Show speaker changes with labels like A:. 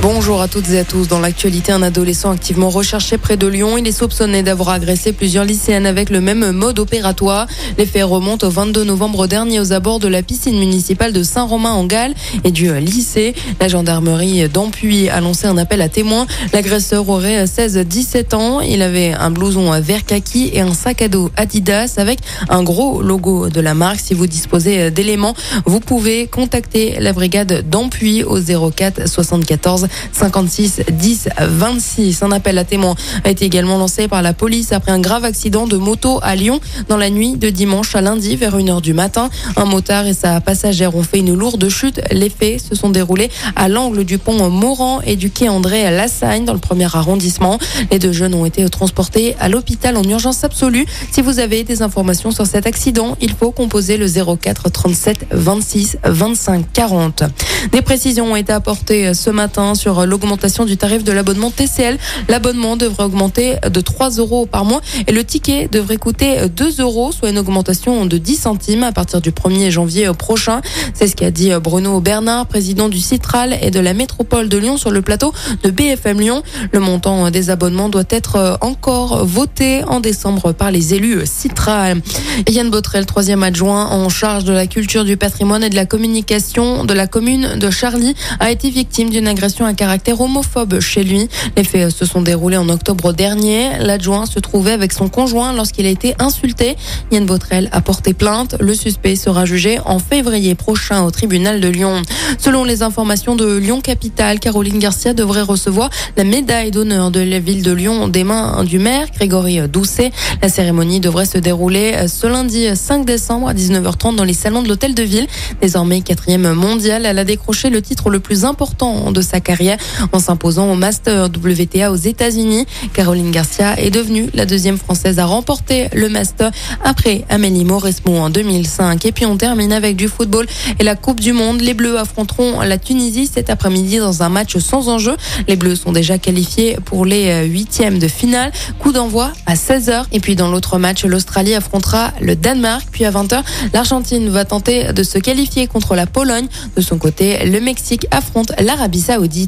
A: Bonjour à toutes et à tous. Dans l'actualité, un adolescent activement recherché près de Lyon. Il est soupçonné d'avoir agressé plusieurs lycéennes avec le même mode opératoire. Les faits remontent au 22 novembre dernier aux abords de la piscine municipale de Saint-Romain en Galles et du lycée. La gendarmerie d'Ampuy a lancé un appel à témoins. L'agresseur aurait 16-17 ans. Il avait un blouson vert kaki et un sac à dos Adidas avec un gros logo de la marque. Si vous disposez d'éléments, vous pouvez contacter la brigade d'Ampuy au 04 74 56 10 26. Un appel à témoins a été également lancé par la police après un grave accident de moto à Lyon dans la nuit de dimanche à lundi vers 1h du matin. Un motard et sa passagère ont fait une lourde chute. Les faits se sont déroulés à l'angle du pont Moran et du quai André Lassagne dans le premier arrondissement. Les deux jeunes ont été transportés à l'hôpital en urgence absolue. Si vous avez des informations sur cet accident, il faut composer le 04 37 26 25 40. Des précisions ont été apportées ce matin sur l'augmentation du tarif de l'abonnement TCL. L'abonnement devrait augmenter de 3 euros par mois et le ticket devrait coûter 2 euros, soit une augmentation de 10 centimes à partir du 1er janvier prochain. C'est ce qu'a dit Bruno Bernard, président du Citral et de la métropole de Lyon sur le plateau de BFM Lyon. Le montant des abonnements doit être encore voté en décembre par les élus Citral. Yann Botrel, troisième adjoint en charge de la culture, du patrimoine et de la communication de la commune de Charlie, a été victime d'une agression un caractère homophobe chez lui. Les faits se sont déroulés en octobre dernier. L'adjoint se trouvait avec son conjoint lorsqu'il a été insulté. Yann Botrel a porté plainte. Le suspect sera jugé en février prochain au tribunal de Lyon. Selon les informations de Lyon Capitale, Caroline Garcia devrait recevoir la médaille d'honneur de la ville de Lyon des mains du maire Grégory Doucet. La cérémonie devrait se dérouler ce lundi 5 décembre à 19h30 dans les salons de l'hôtel de ville. Désormais quatrième mondiale, elle a décroché le titre le plus important de sa carrière en s'imposant au Master WTA aux États-Unis. Caroline Garcia est devenue la deuxième française à remporter le Master après Amélie Mauresmo en 2005. Et puis on termine avec du football et la Coupe du Monde. Les Bleus affronteront la Tunisie cet après-midi dans un match sans enjeu. Les Bleus sont déjà qualifiés pour les huitièmes de finale. Coup d'envoi à 16h. Et puis dans l'autre match, l'Australie affrontera le Danemark. Puis à 20h, l'Argentine va tenter de se qualifier contre la Pologne. De son côté, le Mexique affronte l'Arabie Saoudite.